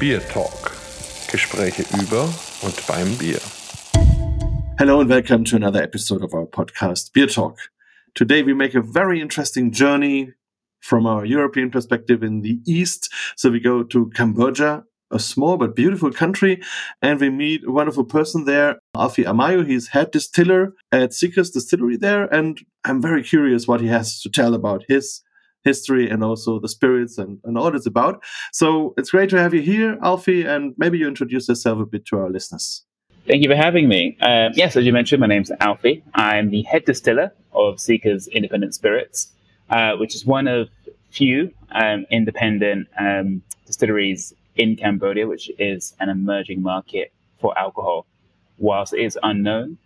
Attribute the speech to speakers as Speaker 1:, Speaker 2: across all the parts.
Speaker 1: BierTalk. Gespräche über und beim Bier.
Speaker 2: Hello and welcome to another episode of our podcast, BierTalk. Today we make a very interesting journey from our European perspective in the East. So we go to Cambodia, a small but beautiful country, and we meet a wonderful person there, Alfie Amayo. He's head distiller at Seekers Distillery there, and I'm very curious what he has to tell about his history and also the spirits and, and all it's about. So it's great to have you here, Alfie, and maybe you introduce yourself a bit to our listeners.
Speaker 3: Thank you for having me. Um, yes, as you mentioned, my name's Alfie. I'm the head distiller of Seekers Independent Spirits, uh, which is one of few um, independent um, distilleries in Cambodia, which is an emerging market for alcohol. Whilst it is unknown,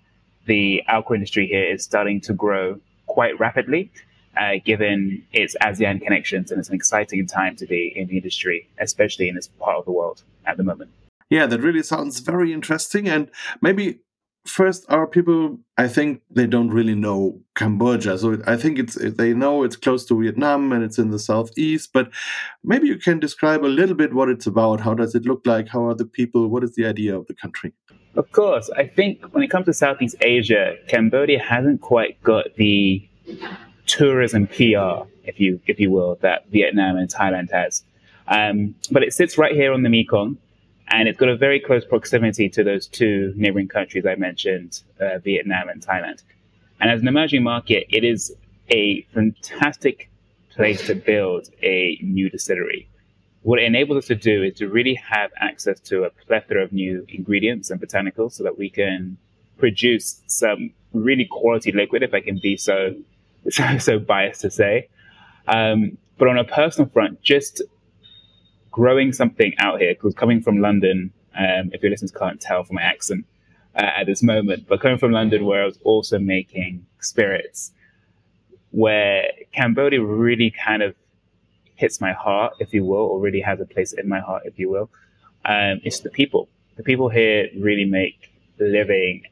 Speaker 3: the alcohol industry here is starting to grow quite rapidly, uh, given its ASEAN connections, and it's an exciting time to be in the industry, especially in this part of the world at the moment.
Speaker 2: Yeah, that really sounds very interesting. And maybe first, our people, I think they don't really know Cambodia. So I think it's they know it's close to Vietnam and it's in the southeast. But maybe you can describe a little bit what it's about. How does it look like? How are the people? What is the idea of the country?
Speaker 3: Of course, I think when it comes to Southeast Asia, Cambodia hasn't quite got the tourism PR, if you if you will, that Vietnam and Thailand has. Um, but it sits right here on the Mekong and it's got a very close proximity to those two neighboring countries I mentioned, uh, Vietnam and Thailand. And as an emerging market, it is a fantastic place to build a new distillery. What it enables us to do is to really have access to a plethora of new ingredients and botanicals so that we can produce some really quality liquid, if I can be so so, so biased to say. Um, but on a personal front, just growing something out here, because coming from London, um, if your listeners can't tell from my accent uh, at this moment, but coming from London where I was also making spirits, where Cambodia really kind of hits my heart, if you will, or really has a place in my heart, if you will, um, it's the people. The people here really make living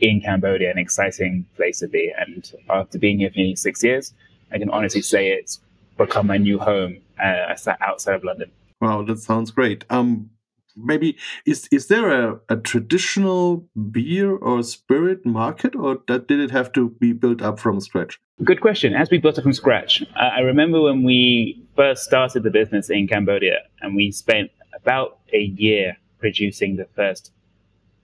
Speaker 3: in Cambodia an exciting place to be. And after being here for nearly six years, I can honestly say it's become my new home uh, outside of London.
Speaker 2: Wow, that sounds great. Um, maybe is is there a, a traditional beer or spirit market, or that did it have to be built up from scratch?
Speaker 3: Good question. As we built it from scratch, uh, I remember when we first started the business in Cambodia, and we spent about a year producing the first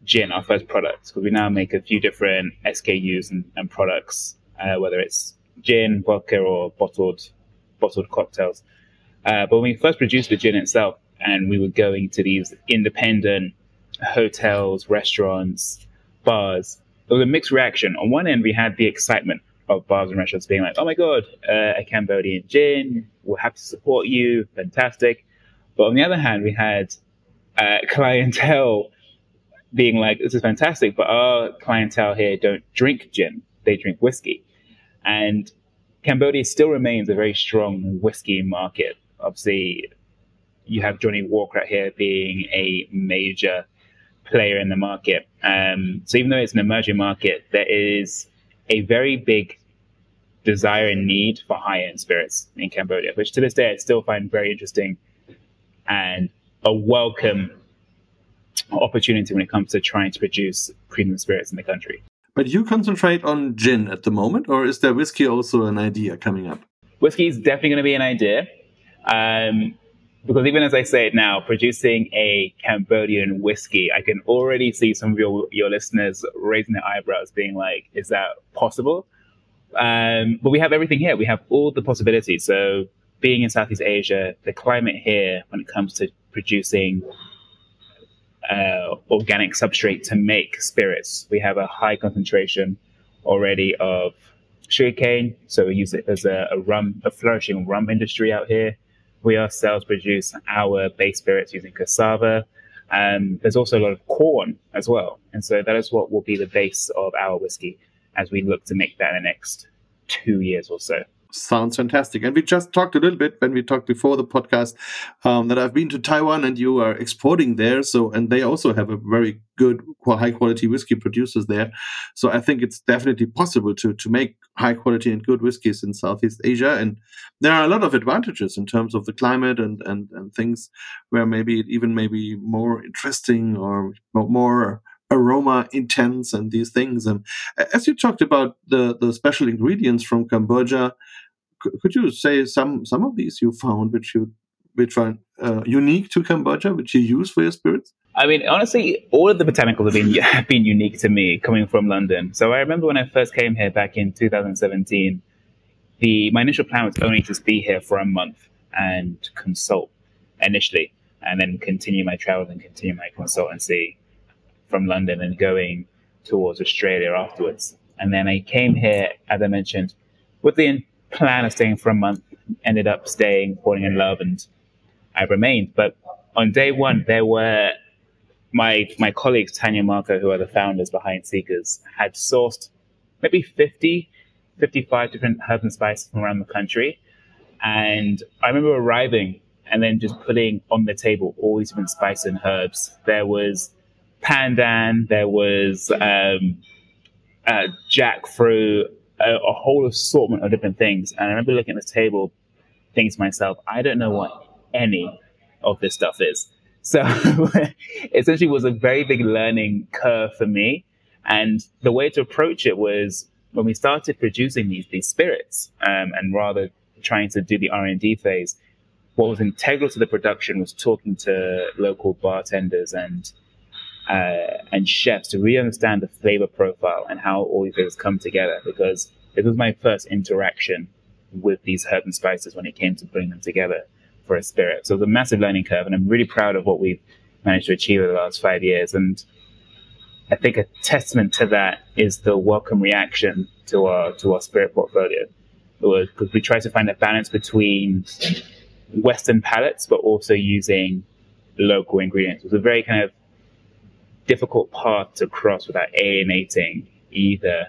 Speaker 3: gin, our first product. Because we now make a few different SKUs and, and products, uh, whether it's gin, vodka, or bottled bottled cocktails. Uh, but when we first produced the gin itself, and we were going to these independent hotels, restaurants, bars, there was a mixed reaction. On one end, we had the excitement of bars and restaurants being like, "Oh my god, uh, a Cambodian gin! We're happy to support you, fantastic." But on the other hand, we had uh, clientele being like, "This is fantastic," but our clientele here don't drink gin; they drink whiskey, and Cambodia still remains a very strong whiskey market. Obviously you have Johnnie Walker out here being a major player in the market. Um, so even though it's an emerging market, there is a very big desire and need for high-end spirits in Cambodia, which to this day I still find very interesting and a welcome opportunity when it comes to trying to produce premium spirits in the country.
Speaker 2: But you concentrate on gin at the moment, or is there whiskey also an idea coming up?
Speaker 3: Whiskey is definitely going to be an idea. Um, because even as I say it now, producing a Cambodian whiskey, I can already see some of your, your listeners raising their eyebrows, being like, is that possible? Um, but we have everything here. We have all the possibilities. So, being in Southeast Asia, the climate here, when it comes to producing uh, organic substrate to make spirits, we have a high concentration already of sugarcane. So, we use it as a, a rum, a flourishing rum industry out here we ourselves produce our base spirits using cassava. Um, there's also a lot of corn as well. And so that is what will be the base of our whiskey as we look to make that in the next two years or so.
Speaker 2: Sounds fantastic. And we just talked a little bit when we talked before the podcast um, that I've been to Taiwan and you are exporting there. So, and they also have a very good, high quality whiskey producers there. So I think it's definitely possible to, to make high quality and good whiskies in Southeast Asia. And there are a lot of advantages in terms of the climate and, and, and things where maybe it even maybe more interesting or more aroma intense and these things. And as you talked about the, the special ingredients from Cambodia, could you say some some of these you found which you which are uh, unique to Cambodia, which you use for your spirits?
Speaker 3: I mean, honestly, all of the botanicals have been have been unique to me coming from London. So I remember when I first came here back in 2017, the my initial plan was only to be here for a month and consult initially, and then continue my travels and continue my consultancy from London and going towards Australia afterwards. And then I came here, as I mentioned, with the plan of staying for a month, ended up staying, falling in love, and I remained. But on day one, there were my my colleagues, Tanya Marco, who are the founders behind Seekers, had sourced maybe 50, 55 different herbs and spices from around the country. And I remember arriving and then just putting on the table all these different spices and herbs. There was pandan, there was um, uh, jackfruit, a, a, whole assortment of different things. And I remember looking at the table, thinking to myself, I don't know what any of this stuff is. So essentially was a very big learning curve for me. And the way to approach it was when we started producing these, these spirits um, and rather trying to do the R&D phase, what was integral to the production was talking to local bartenders and uh, and chefs to really understand the flavor profile and how all these flavors come together because it was my first interaction with these herbs and spices when it came to putting them together for a spirit. So it was a massive learning curve, and I'm really proud of what we've managed to achieve over the last five years. And I think a testament to that is the welcome reaction to our to our spirit portfolio. Because we try to find a balance between Western palates, but also using local ingredients. It was a very kind of difficult path to cross without alienating either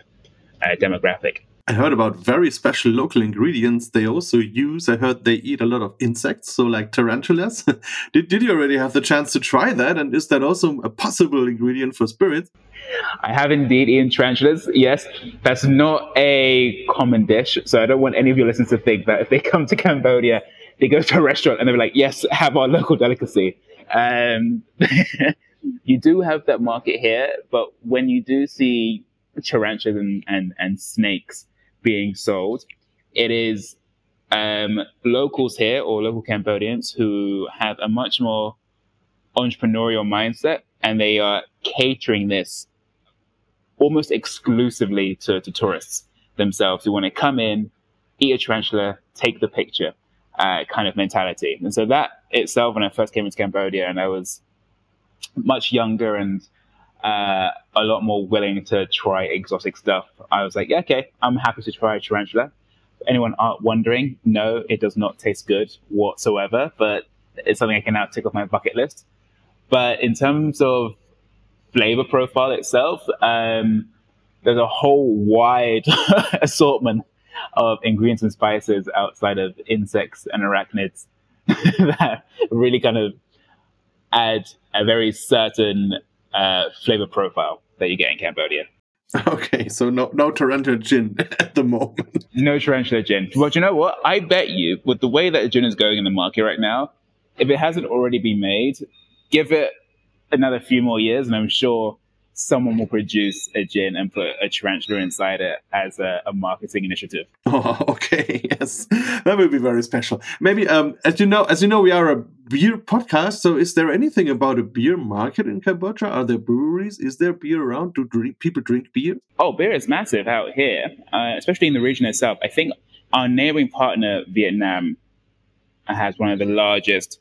Speaker 3: uh, demographic.
Speaker 2: I heard about very special local ingredients they also use. I heard they eat a lot of insects, so like tarantulas. did, did you already have the chance to try that? And is that also a possible ingredient for spirits?
Speaker 3: I have indeed eaten tarantulas. Yes, that's not a common dish. So I don't want any of your listeners to think that if they come to Cambodia, they go to a restaurant and they're like, yes, have our local delicacy. Um, you do have that market here, but when you do see tarantulas and, and, and snakes being sold, it is um, locals here or local Cambodians who have a much more entrepreneurial mindset and they are catering this almost exclusively to, to tourists themselves who want to come in, eat a tarantula, take the picture uh, kind of mentality. And so that itself, when I first came into Cambodia and I was much younger and uh, a lot more willing to try exotic stuff. I was like, yeah, okay, I'm happy to try a tarantula. Anyone wondering, no, it does not taste good whatsoever, but it's something I can now tick off my bucket list. But in terms of flavor profile itself, um, there's a whole wide assortment of ingredients and spices outside of insects and arachnids that really kind of add a very certain uh, flavor profile that you get in Cambodia.
Speaker 2: Okay, so no no tarantula gin at the moment.
Speaker 3: No tarantula gin. But you know what? I bet you, with the way that gin is going in the market right now, if it hasn't already been made, give it another few more years, and I'm sure someone will produce a gin and put a tarantula inside it as a, a, marketing initiative.
Speaker 2: Oh, okay, yes, that would be very special. Maybe, um, as you know, as you know, we are a beer podcast. So, is there anything about a beer market in Cambodia? Are there breweries? Is there beer around? Do drink, people drink beer?
Speaker 3: Oh, beer is massive out here, uh, especially in the region itself. I think our neighboring partner, Vietnam, has one of the largest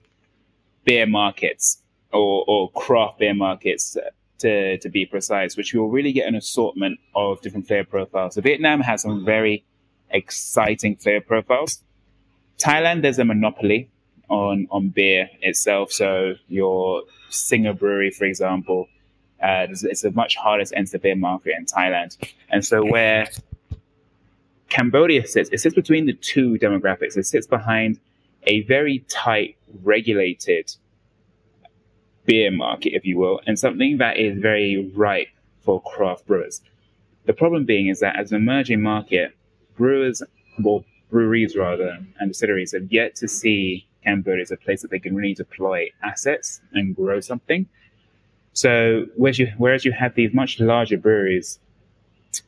Speaker 3: beer markets or, or craft beer markets to, to be precise, which you'll really get an assortment of different flavor profiles. So Vietnam has some very exciting flavor profiles. Thailand, there's a monopoly on, on beer itself. So your Singha Brewery, for example, uh, it's a much harder to enter the beer market in Thailand. And so where Cambodia sits, it sits between the two demographics. It sits behind a very tight, regulated beer market, if you will, and something that is very ripe for craft brewers. The problem being is that as an emerging market, brewers, well, breweries rather, and distilleries have yet to see Cambodia as a place that they can really deploy assets and grow something. So whereas you, whereas you have these much larger breweries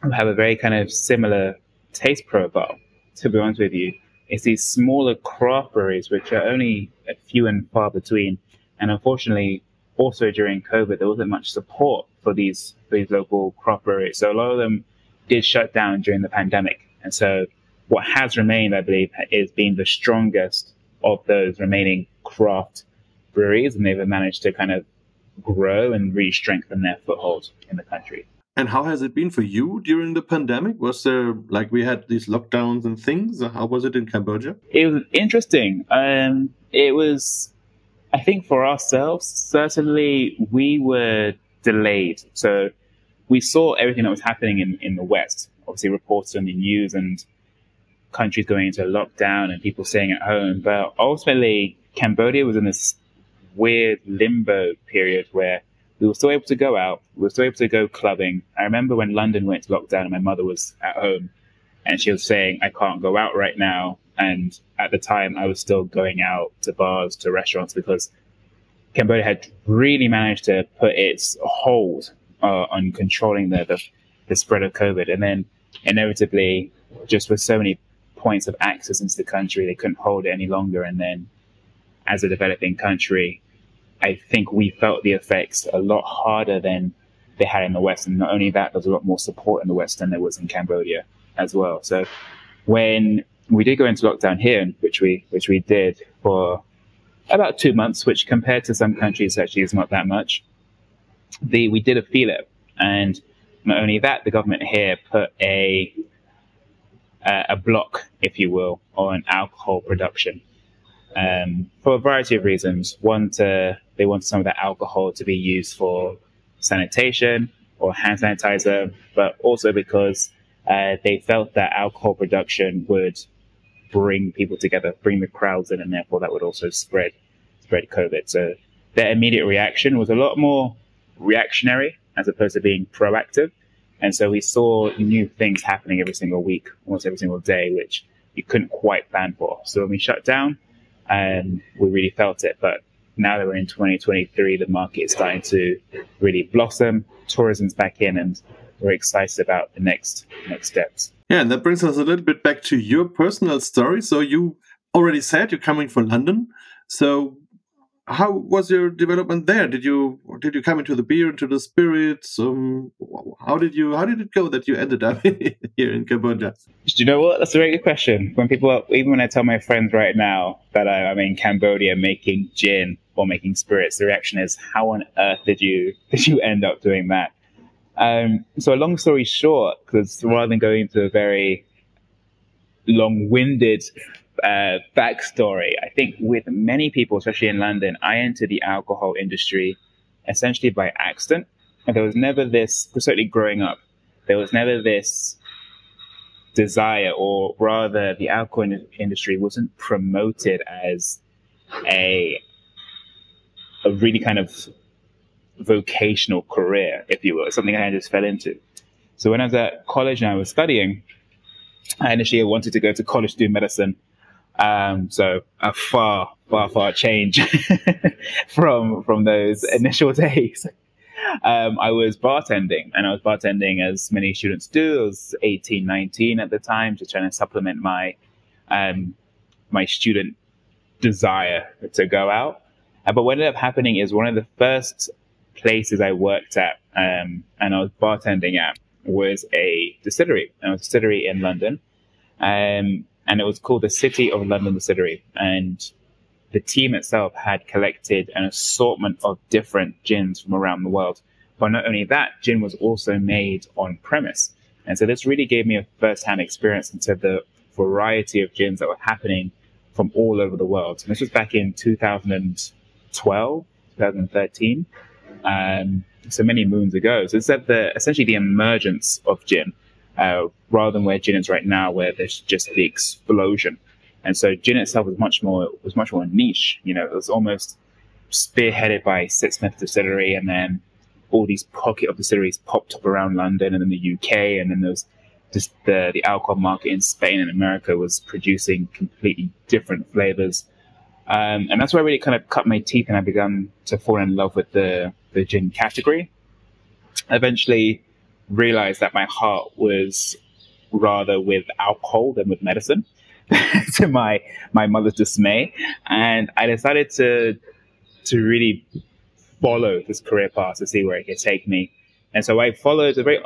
Speaker 3: who have a very kind of similar taste profile, to be honest with you, it's these smaller craft breweries which are only a few and far between. And unfortunately, also during COVID, there wasn't much support for these these local craft breweries. So a lot of them did shut down during the pandemic. And so what has remained, I believe, is being the strongest of those remaining craft breweries, and they've managed to kind of grow and re-strengthen their foothold in the country.
Speaker 2: And how has it been for you during the pandemic? Was there like we had these lockdowns and things? How was it in Cambodia?
Speaker 3: It was interesting. Um, it was, I think, for ourselves, certainly we were delayed. So we saw everything that was happening in, in the West, obviously reports on the news and countries going into lockdown and people staying at home. But ultimately, Cambodia was in this weird limbo period where we were still able to go out, we were still able to go clubbing. I remember when London went to lockdown and my mother was at home and she was saying, I can't go out right now. And at the time, I was still going out to bars, to restaurants because Cambodia had really managed to put its hold uh, on controlling the, the, the spread of COVID. And then inevitably, just with so many points of access into the country, they couldn't hold it any longer. And then as a developing country, I think we felt the effects a lot harder than they had in the West. And not only that, there's a lot more support in the West than there was in Cambodia as well. So when we did go into lockdown here, which we which we did for about two months, which compared to some countries actually is not that much. The we did a feel it, and not only that, the government here put a a block, if you will, on alcohol production um, for a variety of reasons. One, to, they wanted some of that alcohol to be used for sanitation or hand sanitizer, but also because uh, they felt that alcohol production would bring people together, bring the crowds in, and therefore that would also spread spread COVID. So their immediate reaction was a lot more reactionary as opposed to being proactive. And so we saw new things happening every single week, almost every single day, which you couldn't quite plan for. So when we shut down, and we really felt it. But now that we're in 2023, the market is starting to really blossom. Tourism's back in, and we're excited about the next next steps.
Speaker 2: Yeah, and that brings us a little bit back to your personal story. So you already said you're coming from London. So how was your development there? Did you did you come into the beer, into the spirits? Um, how did you how did it go that you ended up here in Cambodia?
Speaker 3: Do you know what? That's a very good question. When people, even when I tell my friends right now that I, am in Cambodia making gin or making spirits, the reaction is, "How on earth did you did you end up doing that?" Um, so, a long story short, because rather than going into a very long-winded uh, backstory. I think with many people, especially in London, I entered the alcohol industry essentially by accident. And there was never this, certainly growing up, there was never this desire, or rather, the alcohol in- industry wasn't promoted as a a really kind of vocational career, if you will, something I just fell into. So when I was at college and I was studying, I initially wanted to go to college to do medicine. Um, so a far, far, far change from from those initial days. Um, I was bartending, and I was bartending as many students do. I was 18, 19 at the time, just trying to supplement my um, my student desire to go out. Uh, but what ended up happening is one of the first places I worked at um, and I was bartending at was a distillery, a distillery in London. Um, and it was called the City of London Distillery. And the team itself had collected an assortment of different gins from around the world. But not only that, gin was also made on premise. And so this really gave me a first-hand experience into the variety of gins that were happening from all over the world. And this was back in 2012, 2013, um, so many moons ago. So it's at the essentially the emergence of gin uh, rather than where gin is right now, where there's just the explosion. And so gin itself was much more was much more niche. You know, it was almost spearheaded by Sipsmith Distillery, and then all these pocket of distilleries popped up around London and in the UK, and then was just the the alcohol market in Spain and America was producing completely different flavors. Um, and that's where I really kind of cut my teeth and I began to fall in love with the, the gin category. Eventually realized that my heart was rather with alcohol than with medicine. to my my mother's dismay, and I decided to to really follow this career path to see where it could take me. And so I followed a very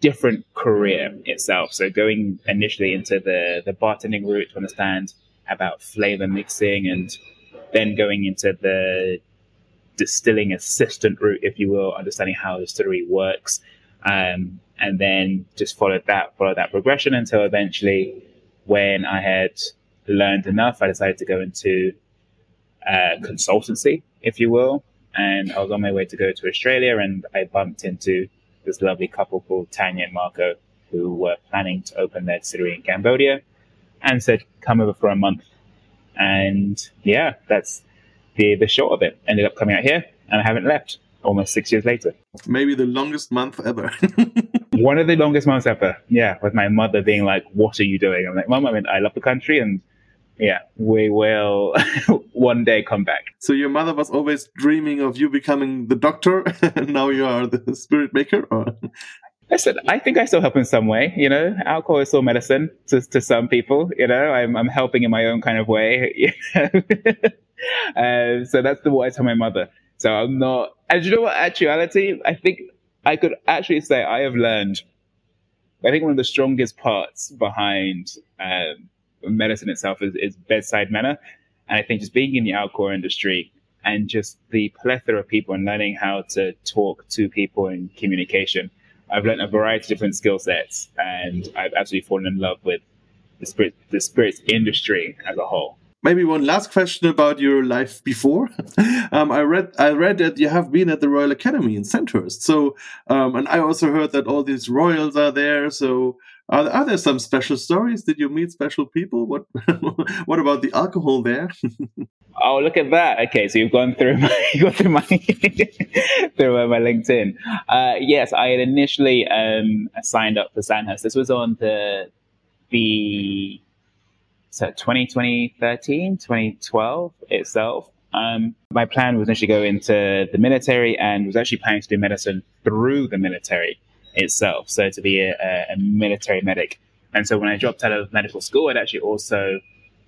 Speaker 3: different career itself. So going initially into the the bartending route to understand about flavor mixing, and then going into the distilling assistant route, if you will, understanding how distillery works, um, and then just followed that followed that progression until eventually when I had learned enough, I decided to go into uh, consultancy, if you will. And I was on my way to go to Australia, and I bumped into this lovely couple called Tanya and Marco, who were planning to open their distillery in Cambodia, and said, "Come over for a month." And yeah, that's the the short of it. Ended up coming out here, and I haven't left. Almost six years later.
Speaker 2: Maybe the longest month ever.
Speaker 3: one of the longest months ever. Yeah, with my mother being like, "What are you doing?" I'm like, "Mom, I mean, I love the country, and yeah, we will one day come back."
Speaker 2: So your mother was always dreaming of you becoming the doctor, and now you are the spirit maker, or?
Speaker 3: Listen, I think I still help in some way. You know, alcohol is still medicine to, to some people. You know, I'm, I'm helping in my own kind of way. uh, so that's the what I tell my mother. So I'm not. And you know what? Actuality, I think I could actually say I have learned. I think one of the strongest parts behind um, medicine itself is, is bedside manner, and I think just being in the alcohol industry and just the plethora of people and learning how to talk to people in communication. I've learned a variety of different skill sets, and I've absolutely fallen in love with the spirit, the spirits industry as a whole
Speaker 2: maybe one last question about your life before. um, I read I read that you have been at the Royal Academy in Sandhurst. So, um, and I also heard that all these royals are there. So, are, are there some special stories? Did you meet special people? What What about the alcohol there?
Speaker 3: oh, look at that! Okay, so you've gone through my gone through my through my LinkedIn. Uh, yes, I had initially um, signed up for Sandhurst. This was on the the so 2013, 2012 itself. Um, my plan was initially go into the military and was actually planning to do medicine through the military itself. So to be a, a military medic. And so when I dropped out of medical school, I'd actually also,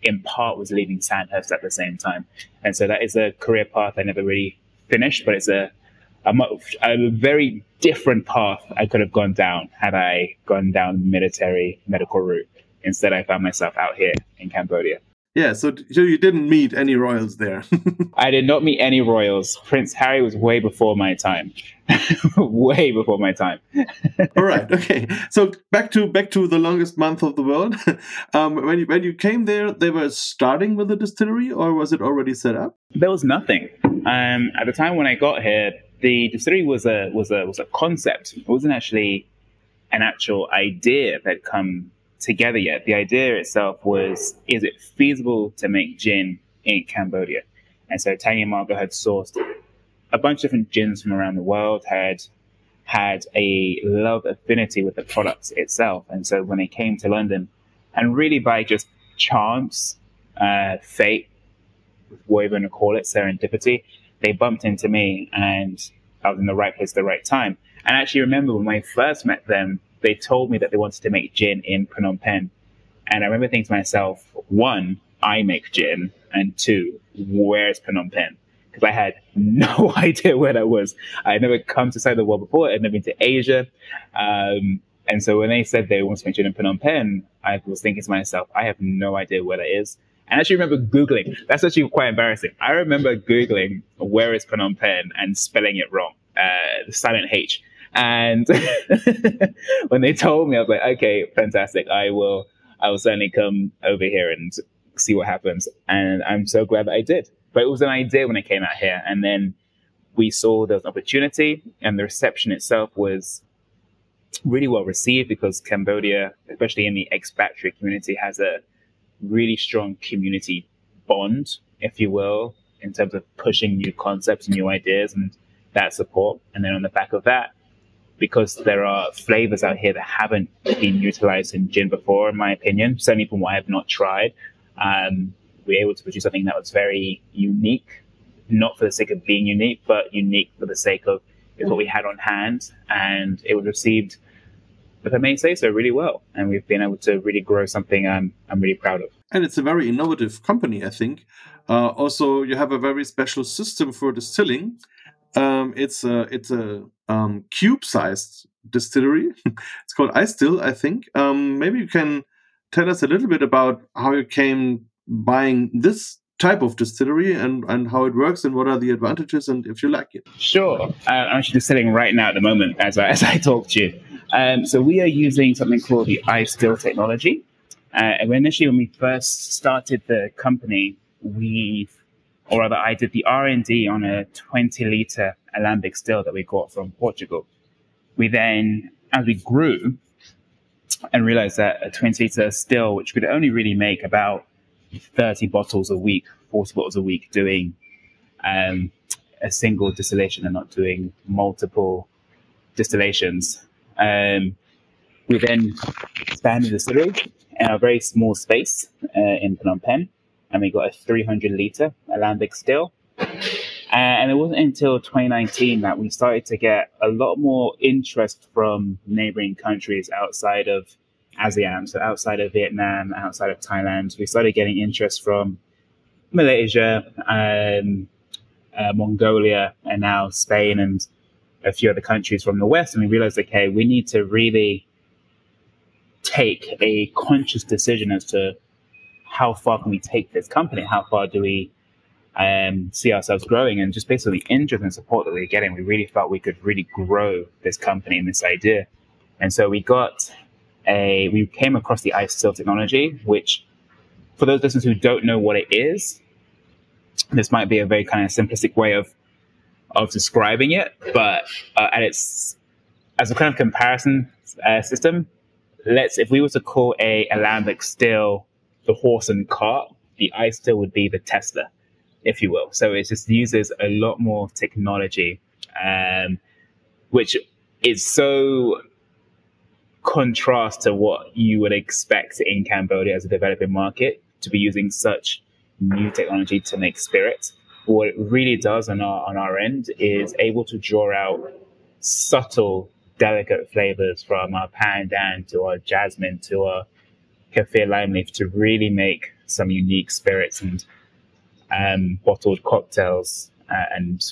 Speaker 3: in part, was leaving Sandhurst at the same time. And so that is a career path I never really finished, but it's a, a, a very different path I could have gone down had I gone down the military medical route. Instead, I found myself out here in Cambodia.
Speaker 2: Yeah, so, so you didn't meet any royals there.
Speaker 3: I did not meet any royals. Prince Harry was way before my time. way before my time.
Speaker 2: All right. Okay. So back to back to the longest month of the world. Um, when you when you came there, they were starting with the distillery, or was it already set up?
Speaker 3: There was nothing. Um, at the time when I got here, the distillery was a was a was a concept. It wasn't actually an actual idea that come together yet. The idea itself was, is it feasible to make gin in Cambodia? And so Tanya Marco had sourced a bunch of different gins from around the world, had had a love affinity with the product itself. And so when they came to London, and really by just chance, uh, fate, whatever you want to call it, serendipity, they bumped into me and I was in the right place at the right time. And I actually remember when I first met them, they told me that they wanted to make gin in Phnom Penh. And I remember thinking to myself, one, I make gin, and two, where's Phnom Penh? Because I had no idea where that was. I had never come to side of the world before. I'd never been to Asia. Um, and so when they said they wanted to make gin in Phnom Penh, I was thinking to myself, I have no idea where that is. And I actually remember Googling. That's actually quite embarrassing. I remember Googling where is Phnom Penh and spelling it wrong, uh, the silent H. And when they told me, I was like, okay, fantastic. I will, I will certainly come over here and see what happens. And I'm so glad that I did. But it was an idea when I came out here. And then we saw there was an opportunity and the reception itself was really well received because Cambodia, especially in the expatriate community, has a really strong community bond, if you will, in terms of pushing new concepts, and new ideas, and that support. And then on the back of that, because there are flavors out here that haven't been utilized in gin before, in my opinion, certainly from what I have not tried, um, we were able to produce something that was very unique, not for the sake of being unique, but unique for the sake of what we had on hand. And it was received if I may say so, really well. And we've been able to really grow something I'm, I'm really proud of.
Speaker 2: And it's a very innovative company, I think. Uh, also, you have a very special system for distilling. Um, it's a it's a um, cube-sized distillery. it's called iStill, I think. Um, maybe you can tell us a little bit about how you came buying this type of distillery and, and how it works and what are the advantages and if you like it.
Speaker 3: Sure. Uh, I'm actually distilling right now at the moment as I, as I talk to you. Um, so we are using something called the iStill technology. Uh, initially, when we first started the company, we, or rather, I did the R and D on a 20 liter alembic still that we got from Portugal. We then, as we grew, and realized that a 20 liter still, which could only really make about 30 bottles a week, 40 bottles a week, doing um, a single distillation and not doing multiple distillations, um, we then expanded the distillery in a very small space uh, in Phnom Penh, and we got a 300 liter alembic still. Uh, and it wasn't until 2019 that we started to get a lot more interest from neighboring countries outside of ASEAN, so outside of Vietnam, outside of Thailand. We started getting interest from Malaysia, um, uh, Mongolia, and now Spain and a few other countries from the West, and we realized, okay, we need to really take a conscious decision as to how far can we take this company? How far do we um, see ourselves growing? And just based on the interest and support that we are getting, we really felt we could really grow this company and this idea. And so we got a, we came across the iStill technology, which for those listeners who don't know what it is, this might be a very kind of simplistic way of of describing it, but uh, at its as a kind of comparison uh, system, let's if we were to call a alembic still the horse and cart, the iStill would be the Tesla, if you will. So it just uses a lot more technology, um, which is so contrast to what you would expect in Cambodia as a developing market to be using such new technology to make spirits what it really does on our on our end is able to draw out subtle, delicate flavors from our pandan to our jasmine to our kaffir lime leaf to really make some unique spirits and um, bottled cocktails uh, and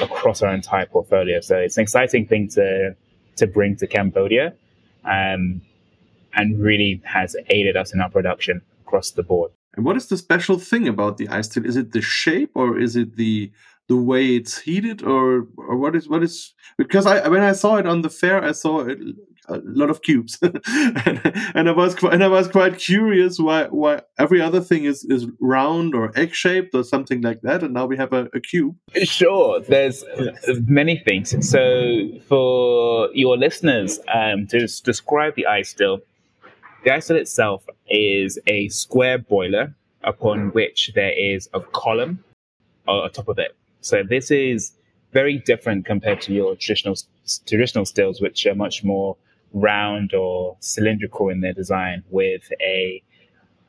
Speaker 3: across our entire portfolio. So it's an exciting thing to to bring to Cambodia, um, and really has aided us in our production across the board.
Speaker 2: And what is the special thing about the iStill? Is it the shape or is it the the way it's heated or or what is what is because I when I saw it on the fair I saw it, a lot of cubes and, and, I was quite, and I was quite curious why why every other thing is is round or egg shaped or something like that and now we have a, a cube.
Speaker 3: Sure, there's many things. So for your listeners, um, to describe the iStill, the iStill itself is a square boiler upon which there is a column on top of it. So this is very different compared to your traditional traditional stills, which are much more round or cylindrical in their design with a,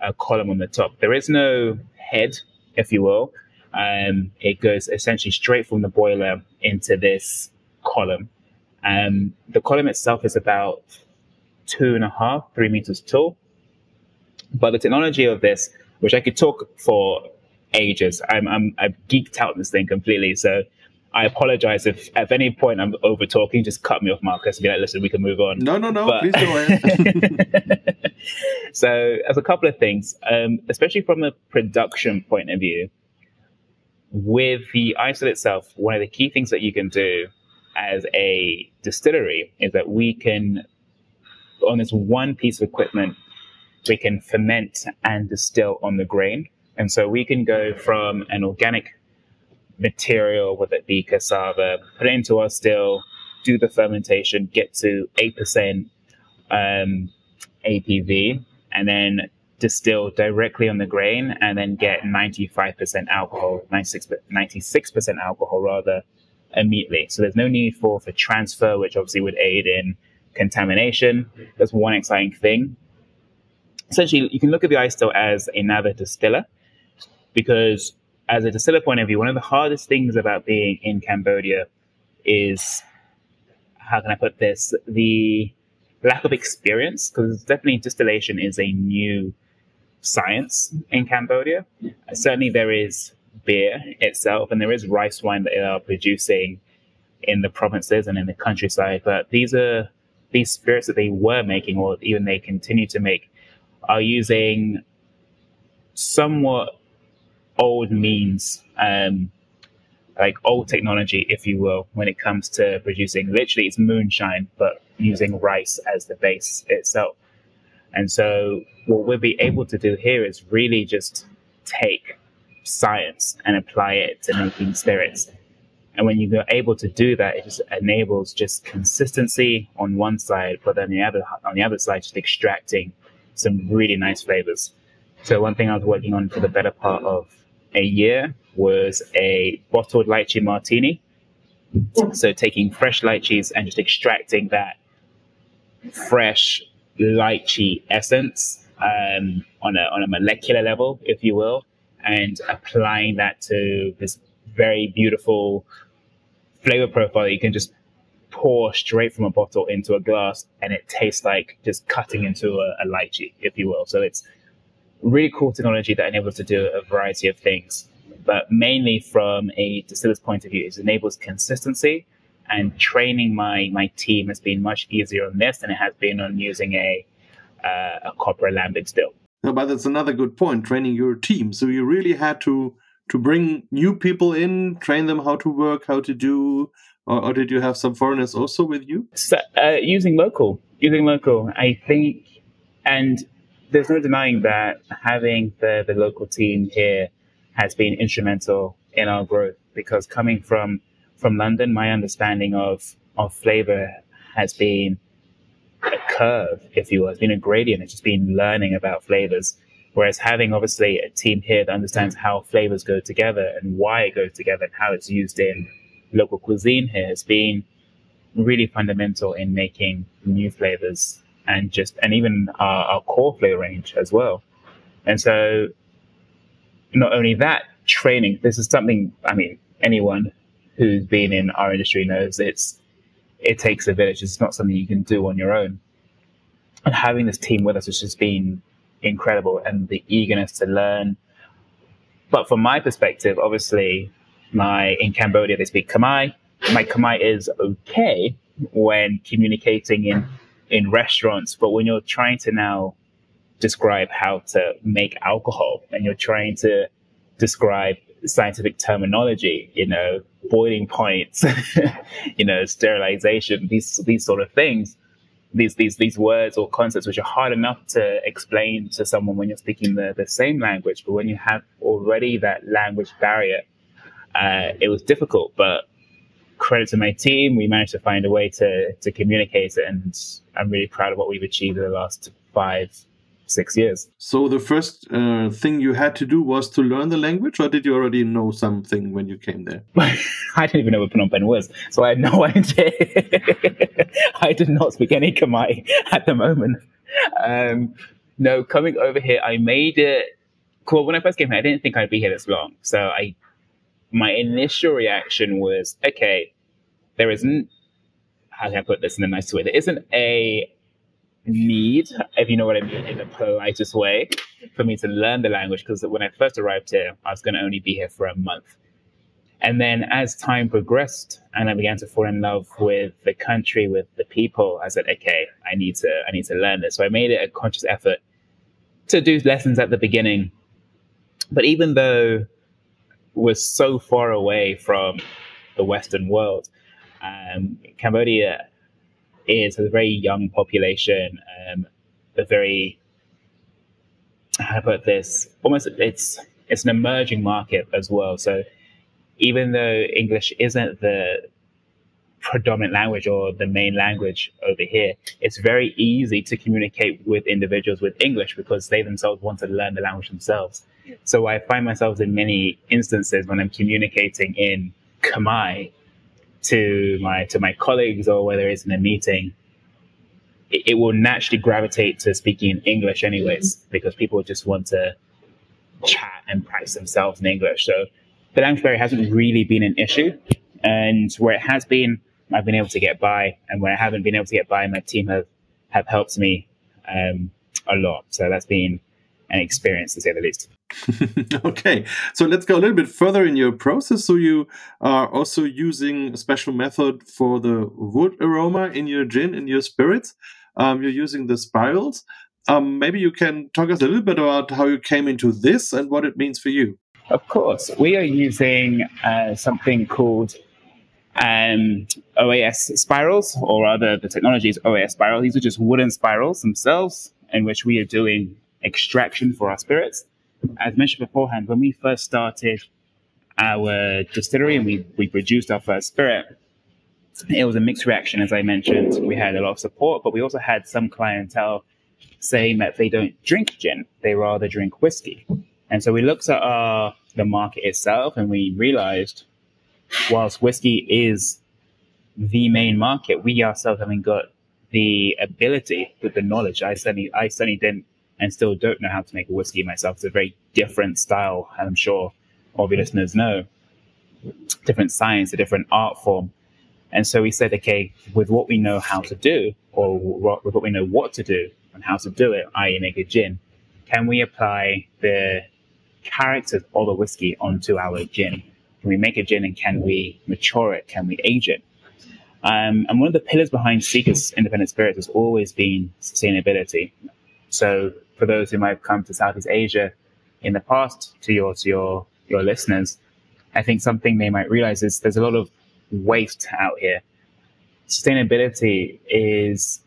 Speaker 3: a column on the top. There is no head, if you will. Um, it goes essentially straight from the boiler into this column. Um, the column itself is about two and a half, three meters tall. But the technology of this, which I could talk for ages, I'm, I'm I've geeked out this thing completely. So I apologize if at any point I'm over talking, just cut me off, Marcus, and be like, listen, we can move on.
Speaker 2: No, no, no, but, please go ahead.
Speaker 3: so, as a couple of things, um, especially from a production point of view, with the iStill itself, one of the key things that you can do as a distillery is that we can on this one piece of equipment, we can ferment and distill on the grain. And so we can go from an organic material, whether it be cassava, put it into our still, do the fermentation, get to 8% um, ABV, and then distill directly on the grain and then get 95% alcohol, 96, 96% alcohol rather, immediately. So there's no need for, for transfer, which obviously would aid in contamination. That's one exciting thing. Essentially, you can look at the iStill as another distiller because as a distiller point of view, one of the hardest things about being in Cambodia is how can I put this? The lack of experience, because definitely distillation is a new science in Cambodia. Certainly, there is beer itself, and there is rice wine that they are producing in the provinces and in the countryside. But these are these spirits that they were making, or even they continue to make, are using somewhat old means, um, like old technology, if you will, when it comes to producing. Literally, it's moonshine, but using rice as the base itself. And so, what we'll be able to do here is really just take science and apply it to making spirits. And when you're able to do that, it just enables just consistency on one side, but then the other on the other side, just extracting some really nice flavors. So one thing I was working on for the better part of a year was a bottled lychee martini. So taking fresh lychees and just extracting that fresh lychee essence um, on a on a molecular level, if you will, and applying that to this very beautiful flavor profile that you can just pour straight from a bottle into a glass and it tastes like just cutting into a, a lychee, if you will. So it's really cool technology that enables to do a variety of things. But mainly from a distiller's point of view, it enables consistency and training my, my team has been much easier on this than it has been on using a, uh, a copper alembic still.
Speaker 2: No, but that's another good point. Training your team, so you really had to to bring new people in, train them how to work, how to do, or, or did you have some foreigners also with you?
Speaker 3: So, uh, using local, using local, I think, and there's no denying that having the the local team here has been instrumental in our growth because coming from from London, my understanding of of flavor has been a curve, if you will. It's been a gradient. It's just been learning about flavors. Whereas having obviously a team here that understands how flavors go together and why it goes together and how it's used in local cuisine here has been really fundamental in making new flavors and just and even our, our core flavor range as well. And so not only that training, this is something I mean anyone who's been in our industry knows it's it takes a village. It's not something you can do on your own. And having this team with us has just been incredible and the eagerness to learn. But from my perspective, obviously, my in Cambodia they speak Khmer. My Khmer is okay when communicating in in restaurants, but when you're trying to now describe how to make alcohol and you're trying to describe scientific terminology, you know, boiling points, you know, sterilization, these these sort of things, these these these words or concepts which are hard enough to explain to someone when you're speaking the, the same language, but when you have already that language barrier, uh, it was difficult. But credit to my team, we managed to find a way to to communicate it, and I'm really proud of what we've achieved in the last five six years.
Speaker 2: So the first uh, thing you had to do was to learn the language, or did you already know something when you came there?
Speaker 3: I didn't even know what Phnom Penh was, so I had no idea. I did not speak any Khmer at the moment. Um, no, coming over here, I made it. Cool. When I first came here, I didn't think I'd be here this long, so I. My initial reaction was, okay, there isn't. Mm. How can I put this in a nice way? There isn't a need, if you know what I mean, in the politest way, for me to learn the language. Because when I first arrived here, I was going to only be here for a month. And then as time progressed and I began to fall in love with the country, with the people, I said, okay, I need to, I need to learn this. So I made it a conscious effort to do lessons at the beginning. But even though we're so far away from the Western world, um, Cambodia is a very young population, um, a very how put this almost it's it's an emerging market as well. So even though English isn't the predominant language or the main language over here, it's very easy to communicate with individuals with English because they themselves want to learn the language themselves. So I find myself in many instances when I'm communicating in Khmer to my to my colleagues or whether it's in a meeting, it, it will naturally gravitate to speaking in English anyways because people just want to chat and practice themselves in English. So the language barrier hasn't really been an issue. And where it has been, I've been able to get by. And where I haven't been able to get by, my team have, have helped me um, a lot. So that's been an experience to say the least.
Speaker 2: okay, so let's go a little bit further in your process. So you are also using a special method for the wood aroma in your gin, in your spirits. Um, you're using the spirals. Um, maybe you can talk us a little bit about how you came into this and what it means for you.
Speaker 3: Of course, we are using uh, something called um, OAS spirals, or rather, the technology is OAS spirals. These are just wooden spirals themselves, in which we are doing extraction for our spirits. As mentioned beforehand, when we first started our distillery and we, we produced our first spirit, it was a mixed reaction, as I mentioned. We had a lot of support, but we also had some clientele saying that they don't drink gin, they rather drink whiskey. And so we looked at our, the market itself and we realized whilst whiskey is the main market, we ourselves haven't got the ability with the knowledge. I certainly, I certainly didn't and still don't know how to make a whiskey myself. It's a very different style, and I'm sure all of your listeners know. Different science, a different art form. And so we said, okay, with what we know how to do, or with what we know what to do and how to do it, i.e., make a gin, can we apply the characters of the whiskey onto our gin? Can we make a gin and can we mature it? Can we age it? Um, and one of the pillars behind Seekers Independent Spirits has always been sustainability. So for those who might have come to Southeast Asia in the past, to your to your your listeners, I think something they might realize is there's a lot of waste out here. Sustainability is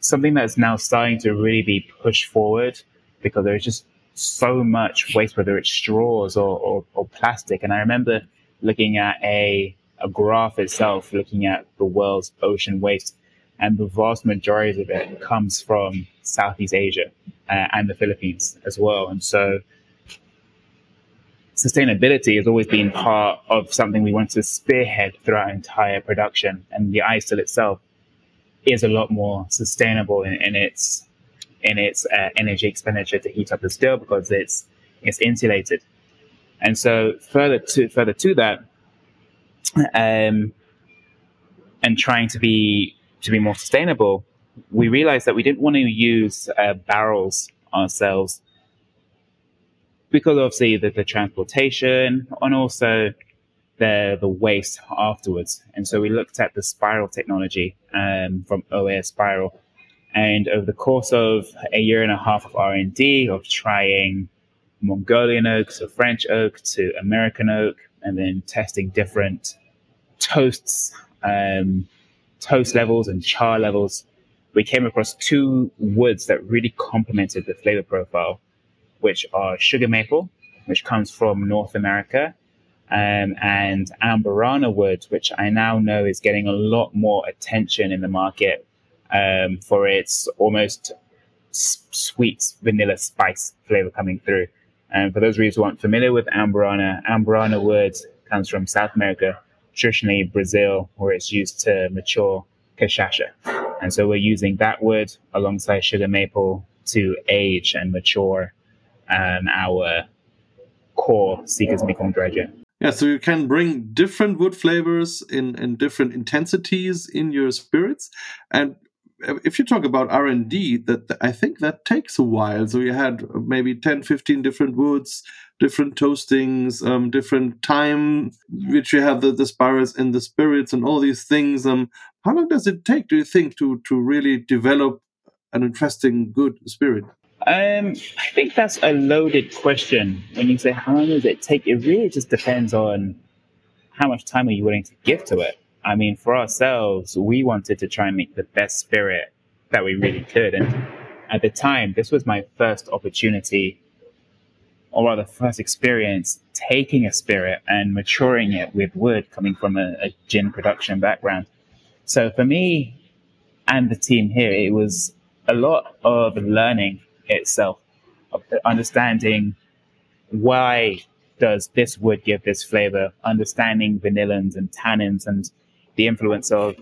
Speaker 3: something that's now starting to really be pushed forward because there's just so much waste, whether it's straws or, or, or plastic. And I remember looking at a, a graph itself, looking at the world's ocean waste, and the vast majority of it comes from Southeast Asia uh, and the Philippines as well. And so sustainability has always been part of something we want to spearhead throughout our entire production. And the iStill itself is a lot more sustainable in, in its in its uh, energy expenditure to heat up the steel because it's it's insulated. And so further to further to that, um, and trying to be to be more sustainable, we realized that we didn't want to use uh, barrels ourselves because obviously the, the transportation and also the the waste afterwards. And so we looked at the spiral technology um, from OAS Spiral, and over the course of a year and a half of R and D of trying Mongolian oak to French oak to American oak, and then testing different toasts, um, toast levels and char levels, we came across two woods that really complemented the flavor profile, which are sugar maple, which comes from North America, um, and Amburana wood, which I now know is getting a lot more attention in the market um, for its almost s- sweet vanilla spice flavor coming through. And for those of you who aren't familiar with Amburana, Amburana wood comes from South America, traditionally Brazil, where it's used to mature cachaça. And so we're using that wood alongside sugar maple to age and mature um, our core Seekers Mekong Dredger.
Speaker 2: Yeah, so you can bring different wood flavors in, in different intensities in your spirits. And if you talk about r&d that i think that takes a while so you had maybe 10 15 different woods different toastings um, different time which you have the, the spirits and the spirits and all these things um, how long does it take do you think to to really develop an interesting good spirit
Speaker 3: um, I think that's a loaded question. When you say how long does it take, it really just depends on how much time are you willing to give to it. I mean, for ourselves, we wanted to try and make the best spirit that we really could. And at the time, this was my first opportunity, or rather, first experience taking a spirit and maturing it with wood coming from a, a gin production background. So for me and the team here, it was a lot of learning itself, of understanding why does this wood give this flavor, understanding vanillins and tannins and the influence of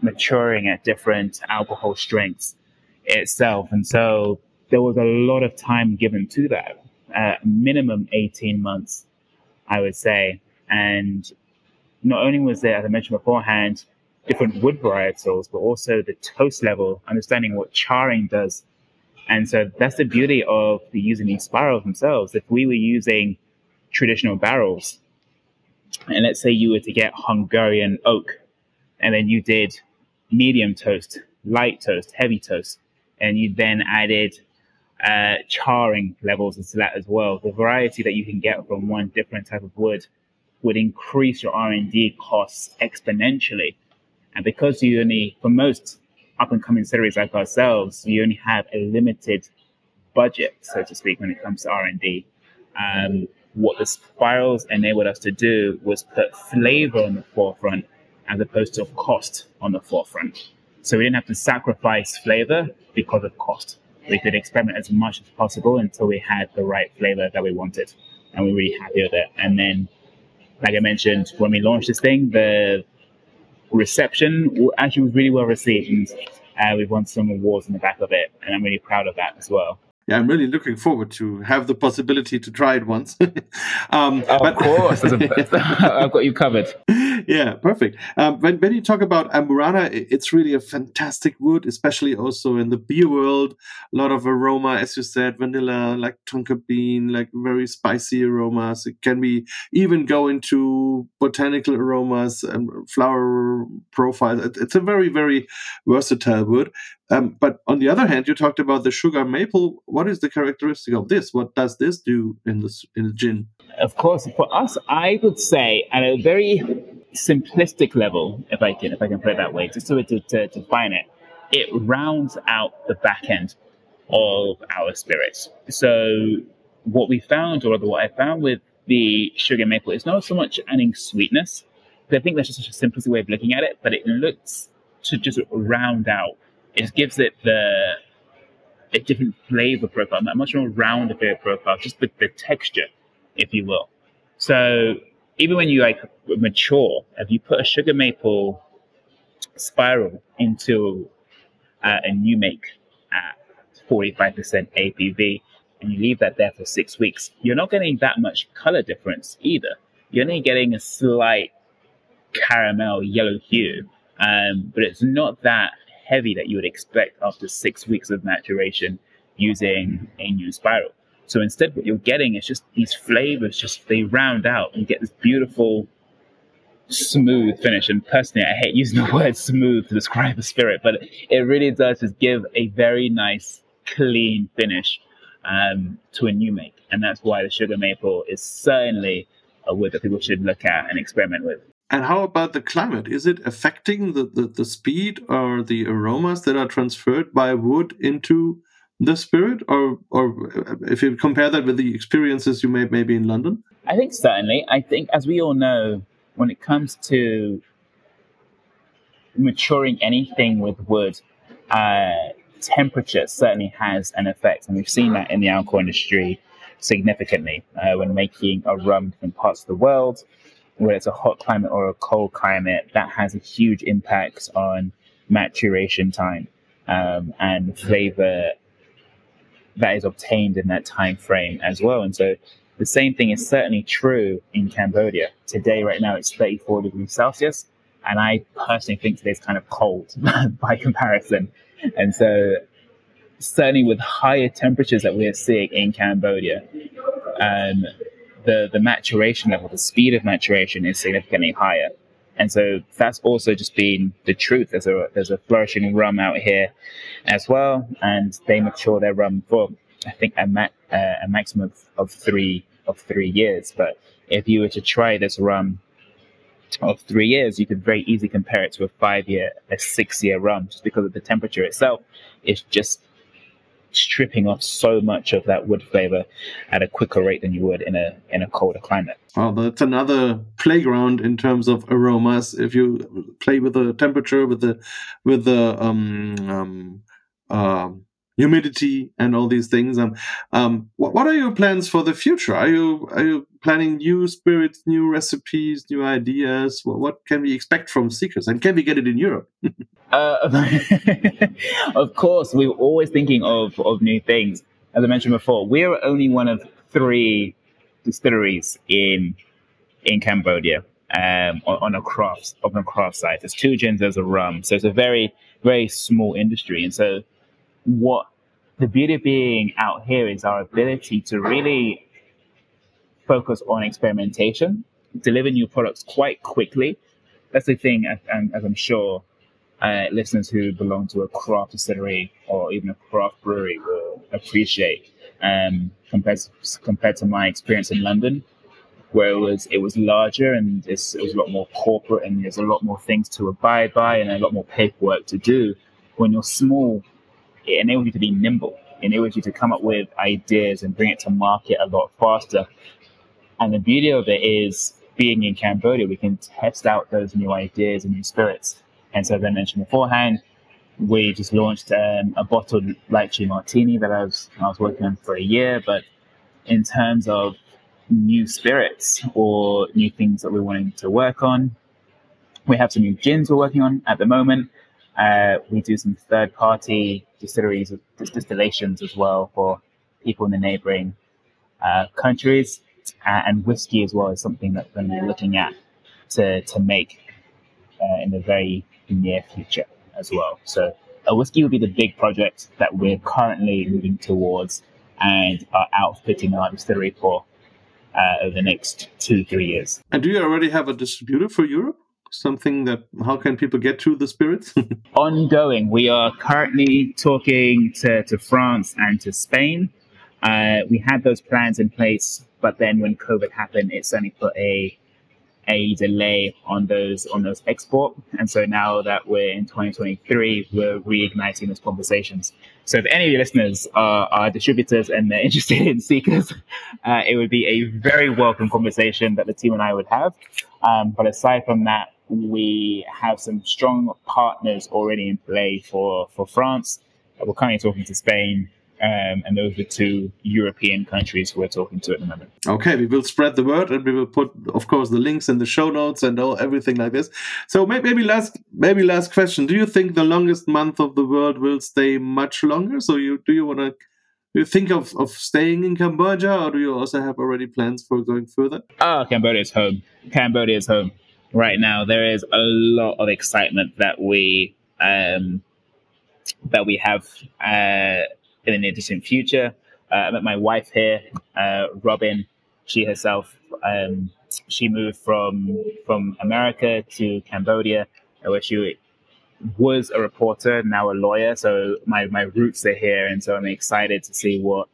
Speaker 3: maturing at different alcohol strengths itself. And so there was a lot of time given to that, uh, minimum 18 months, I would say. And not only was there, as I mentioned beforehand, different wood varietals, but also the toast level, understanding what charring does. And so that's the beauty of the using these spirals themselves. If we were using traditional barrels, and let's say you were to get Hungarian oak, and then you did medium toast, light toast, heavy toast, and you then added uh, charring levels into that as well. The variety that you can get from one different type of wood would increase your R&D costs exponentially. And because you only, for most up and coming series like ourselves, you only have a limited budget, so to speak, when it comes to R&D. Um, what the spirals enabled us to do was put flavor on the forefront as opposed to cost on the forefront. So we didn't have to sacrifice flavor because of cost. We could experiment as much as possible until we had the right flavor that we wanted. And we we're really happy with it. And then, like I mentioned, when we launched this thing, the reception actually was really well received. And uh, we've won some awards in the back of it. And I'm really proud of that as well
Speaker 2: yeah, I'm really looking forward to have the possibility to try it once.
Speaker 3: um, of but, course, I've got you covered.
Speaker 2: Yeah, perfect. Um, when when you talk about Amburana, it's really a fantastic wood, especially also in the beer world. A lot of aroma, as you said, vanilla, like tonka bean, like very spicy aromas. It can be even go into botanical aromas and flower profiles. It's a very very versatile wood. Um, but on the other hand, you talked about the sugar maple. What is the characteristic of this? What does this do in the in the gin?
Speaker 3: Of course, for us, I would say at a very simplistic level, if I can if I can put it that way, just to to, to define it, it rounds out the back end of our spirits. So what we found, or what I found with the sugar maple, is not so much adding sweetness. I think that's just such a simplistic way of looking at it, but it looks to just round out it gives it the a different flavor profile, a much more rounded flavor profile, just the, the texture, if you will. So even when you like mature, if you put a sugar maple spiral into uh, a new make at 45% ABV and you leave that there for six weeks, you're not getting that much color difference either. You're only getting a slight caramel yellow hue, um, but it's not that heavy that you would expect after six weeks of maturation using a new spiral. So instead, what you're getting is just these flavors, just they round out and get this beautiful, smooth finish. And personally, I hate using the word smooth to describe a spirit, but it really does just give a very nice, clean finish um, to a new make. And that's why the sugar maple is certainly a wood that people should look at and experiment with.
Speaker 2: And how about the climate? Is it affecting the, the, the, speed or the aromas that are transferred by wood into the spirit? Or, or if you compare that with the experiences you made maybe in London?
Speaker 3: I think certainly. I think, as we all know, when it comes to maturing anything with wood, uh, temperature certainly has an effect. And we've seen that in the alcohol industry significantly uh, when making a rum in parts of the world whether it's a hot climate or a cold climate, that has a huge impact on maturation time um, and flavor that is obtained in that time frame as well. And so the same thing is certainly true in Cambodia. Today, right now, it's 34 degrees Celsius. And I personally think today's kind of cold by comparison. And so, certainly with higher temperatures that we're seeing in Cambodia, um, the, the maturation level, the speed of maturation is significantly higher. And so that's also just been the truth. There's a, there's a flourishing rum out here as well. And they mature their rum for, I think, a, ma- uh, a maximum of, of three, of three years. But if you were to try this rum of three years, you could very easily compare it to a five year, a six year rum, just because of the temperature itself is just stripping off so much of that wood flavor at a quicker rate than you would in a in a colder climate.
Speaker 2: Well, that's another playground in terms of aromas. If you play with the temperature, with the with the um, um, uh, humidity and all these things. Um, um, what, what are your plans for the future? Are you are you planning new spirits, new recipes, new ideas? What, what can we expect from Seekers, and can we get it in Europe?
Speaker 3: uh, of course, we are always thinking of of new things. As I mentioned before, we are only one of three distilleries in in Cambodia um, on, on, a craft on a craft side. There's two gins, there's a rum, so it's a very very small industry. And so, what the beauty of being out here is our ability to really focus on experimentation, deliver new products quite quickly. That's the thing, as, as I'm sure uh, listeners who belong to a craft distillery or even a craft brewery will appreciate um, compared to, compared to my experience in London, where it was it was larger and it was a lot more corporate and there's a lot more things to abide by and a lot more paperwork to do. When you're small, it enables you to be nimble. It enables you to come up with ideas and bring it to market a lot faster. And the beauty of it is being in Cambodia, we can test out those new ideas and new spirits. And so, as I mentioned beforehand, we just launched um, a bottled lychee martini that I was I was working on for a year. But in terms of new spirits or new things that we're wanting to work on, we have some new gins we're working on at the moment. Uh, we do some third party distilleries, distillations as well for people in the neighboring uh, countries. Uh, and whiskey as well is something that we're looking at to, to make uh, in the very near future as well. So a whiskey would be the big project that we're currently moving towards and are outfitting our distillery for uh, over the next two, three years.
Speaker 2: And do you already have a distributor for Europe? Something that how can people get to the spirits?
Speaker 3: Ongoing. We are currently talking to, to France and to Spain. Uh, we had those plans in place, but then when COVID happened, it certainly put a a delay on those on those export. And so now that we're in 2023, we're reigniting those conversations. So if any of your listeners are, are distributors and they're interested in Seekers, uh, it would be a very welcome conversation that the team and I would have. Um, but aside from that, we have some strong partners already in play for for France. We're currently talking to Spain, um, and those are the two European countries we're talking to at the moment.
Speaker 2: Okay, we will spread the word, and we will put, of course, the links in the show notes and all everything like this. So maybe last, maybe last question: Do you think the longest month of the world will stay much longer? So you do you want to? you think of, of staying in Cambodia, or do you also have already plans for going further?
Speaker 3: Oh, Cambodia is home. Cambodia is home. Right now, there is a lot of excitement that we um, that we have. Uh, in the near distant future. Uh, I met my wife here, uh, Robin. She herself, um, she moved from from America to Cambodia, where she was a reporter, now a lawyer. So my, my roots are here, and so I'm excited to see what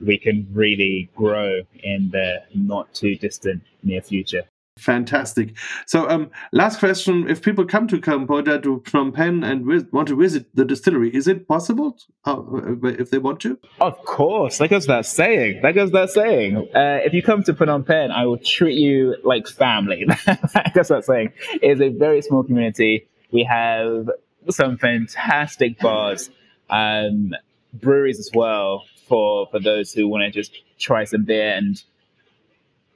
Speaker 3: we can really grow in the not too distant near future.
Speaker 2: Fantastic. So, um, last question: If people come to Cambodia to Phnom Penh and want to visit the distillery, is it possible uh, if they want to?
Speaker 3: Of course. That goes without saying. That goes without saying. Uh, if you come to Phnom Penh, I will treat you like family. that goes without saying. It is a very small community. We have some fantastic bars, um, breweries as well for for those who want to just try some beer and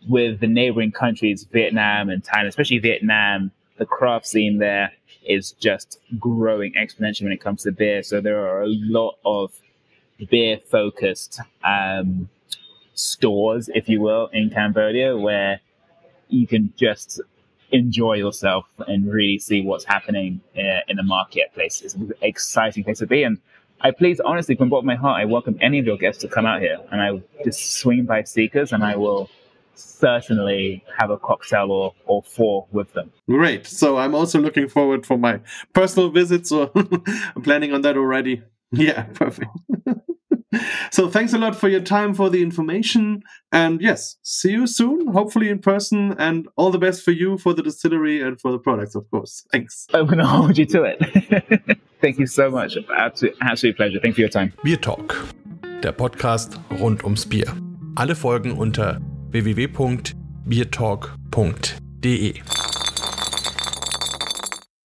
Speaker 3: with the neighboring countries, Vietnam and Thailand, especially Vietnam, the craft scene there is just growing exponentially when it comes to beer. So there are a lot of beer focused um, stores, if you will, in Cambodia where you can just enjoy yourself and really see what's happening uh, in the marketplace. It's an exciting place to be. And I please, honestly, from the bottom of my heart, I welcome any of your guests to come out here and I just swing by Seekers and I will certainly have a cocktail or, or four with them.
Speaker 2: Great. So I'm also looking forward for my personal visits. So I'm planning on that already. Yeah, perfect. so thanks a lot for your time for the information and yes see you soon hopefully in person and all the best for you for the distillery and for the products of course thanks
Speaker 3: i'm gonna hold you to it Thank you so much. Absolute, absolute pleasure. Thank you for your time.
Speaker 2: BierTalk, der Podcast rund ums Bier. Alle Folgen unter www.biertalk.de.